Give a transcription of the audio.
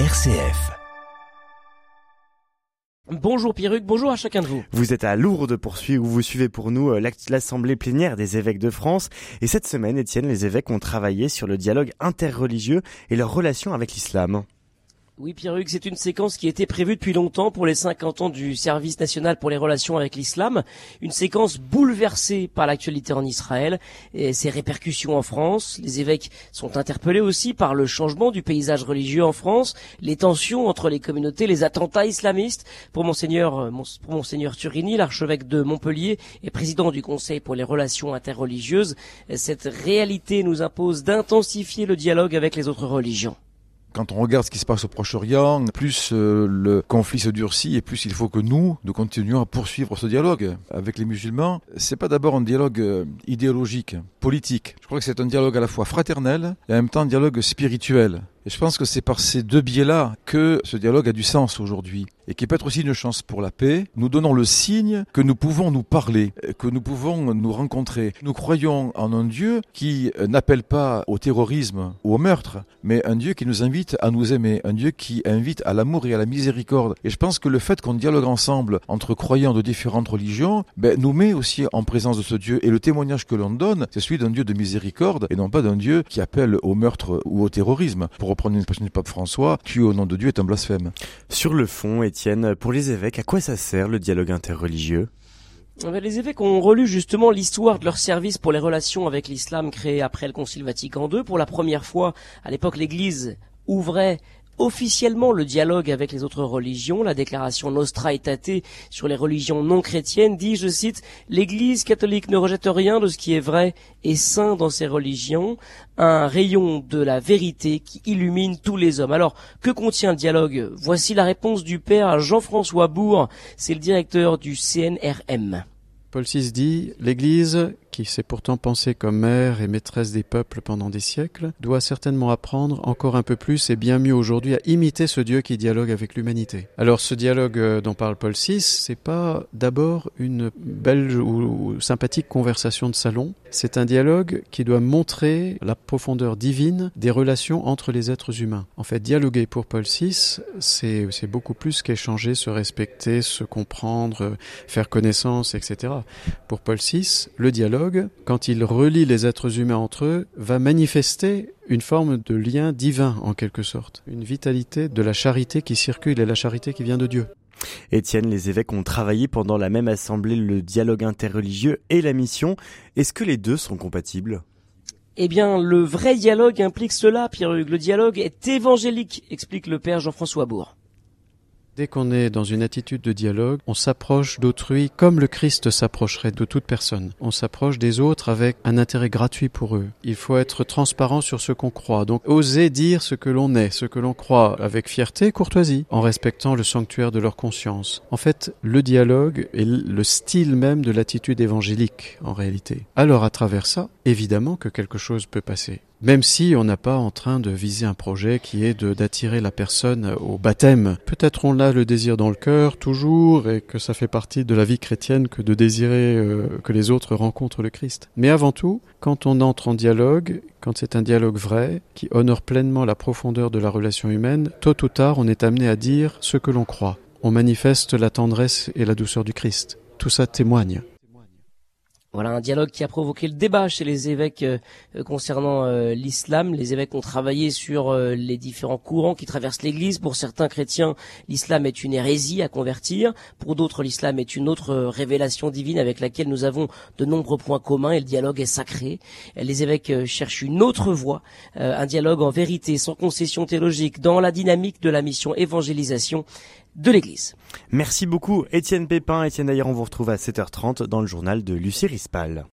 RCF. Bonjour Pierruc, bonjour à chacun de vous. Vous êtes à Lourdes pour suivre, où vous suivez pour nous euh, l'Assemblée plénière des évêques de France. Et cette semaine, Étienne, les évêques ont travaillé sur le dialogue interreligieux et leur relation avec l'islam. Oui, Pierre-Hugues, c'est une séquence qui était prévue depuis longtemps pour les 50 ans du service national pour les relations avec l'islam. Une séquence bouleversée par l'actualité en Israël et ses répercussions en France. Les évêques sont interpellés aussi par le changement du paysage religieux en France, les tensions entre les communautés, les attentats islamistes. Pour Monseigneur, euh, pour Monseigneur Turini, l'archevêque de Montpellier et président du Conseil pour les relations interreligieuses, cette réalité nous impose d'intensifier le dialogue avec les autres religions. Quand on regarde ce qui se passe au Proche-Orient, plus euh, le conflit se durcit et plus il faut que nous, nous continuions à poursuivre ce dialogue avec les musulmans. C'est pas d'abord un dialogue euh, idéologique, politique. Je crois que c'est un dialogue à la fois fraternel et en même temps un dialogue spirituel. Et je pense que c'est par ces deux biais-là que ce dialogue a du sens aujourd'hui et qui peut être aussi une chance pour la paix. Nous donnons le signe que nous pouvons nous parler, que nous pouvons nous rencontrer. Nous croyons en un Dieu qui n'appelle pas au terrorisme ou au meurtre, mais un Dieu qui nous invite à nous aimer, un Dieu qui invite à l'amour et à la miséricorde. Et je pense que le fait qu'on dialogue ensemble entre croyants de différentes religions, ben, nous met aussi en présence de ce Dieu. Et le témoignage que l'on donne, c'est celui d'un Dieu de miséricorde et non pas d'un Dieu qui appelle au meurtre ou au terrorisme. Pour reprendre une expression du pape François, tuer au nom de Dieu est un blasphème. Sur le fond, Étienne, pour les évêques, à quoi ça sert le dialogue interreligieux? Eh ben, les évêques ont relu justement l'histoire de leur service pour les relations avec l'islam créé après le Concile Vatican II. Pour la première fois, à l'époque, l'Église ouvrait officiellement le dialogue avec les autres religions. La déclaration Nostra Aetate sur les religions non chrétiennes dit, je cite, L'Église catholique ne rejette rien de ce qui est vrai et saint dans ces religions, un rayon de la vérité qui illumine tous les hommes. Alors, que contient le dialogue? Voici la réponse du père Jean-François Bourg, c'est le directeur du CNRM. Paul VI dit, l'Église qui s'est pourtant pensée comme mère et maîtresse des peuples pendant des siècles, doit certainement apprendre encore un peu plus et bien mieux aujourd'hui à imiter ce Dieu qui dialogue avec l'humanité. Alors ce dialogue euh, dont parle Paul VI, c'est pas d'abord une belle ou sympathique conversation de salon, c'est un dialogue qui doit montrer la profondeur divine des relations entre les êtres humains. En fait, dialoguer pour Paul VI, c'est beaucoup plus qu'échanger, se respecter, se comprendre, faire connaissance, etc. Pour Paul VI, le dialogue quand il relie les êtres humains entre eux, va manifester une forme de lien divin en quelque sorte, une vitalité de la charité qui circule et la charité qui vient de Dieu. Étienne, les évêques ont travaillé pendant la même assemblée le dialogue interreligieux et la mission. Est-ce que les deux sont compatibles? Eh bien, le vrai dialogue implique cela, Pierre-Hugues. Le dialogue est évangélique, explique le père Jean-François Bourg. Dès qu'on est dans une attitude de dialogue, on s'approche d'autrui comme le Christ s'approcherait de toute personne. On s'approche des autres avec un intérêt gratuit pour eux. Il faut être transparent sur ce qu'on croit. Donc oser dire ce que l'on est, ce que l'on croit avec fierté et courtoisie, en respectant le sanctuaire de leur conscience. En fait, le dialogue est le style même de l'attitude évangélique en réalité. Alors à travers ça, évidemment que quelque chose peut passer. Même si on n'a pas en train de viser un projet qui est d'attirer la personne au baptême. Peut-être on a le désir dans le cœur toujours et que ça fait partie de la vie chrétienne que de désirer euh, que les autres rencontrent le Christ. Mais avant tout, quand on entre en dialogue, quand c'est un dialogue vrai, qui honore pleinement la profondeur de la relation humaine, tôt ou tard on est amené à dire ce que l'on croit. On manifeste la tendresse et la douceur du Christ. Tout ça témoigne. Voilà un dialogue qui a provoqué le débat chez les évêques euh, concernant euh, l'islam. Les évêques ont travaillé sur euh, les différents courants qui traversent l'Église. Pour certains chrétiens, l'islam est une hérésie à convertir. Pour d'autres, l'islam est une autre révélation divine avec laquelle nous avons de nombreux points communs et le dialogue est sacré. Les évêques cherchent une autre voie, un dialogue en vérité, sans concession théologique, dans la dynamique de la mission évangélisation de l'Église. Merci beaucoup Étienne Pépin. Étienne d'ailleurs on vous retrouve à 7h30 dans le journal de Lucie Rispal.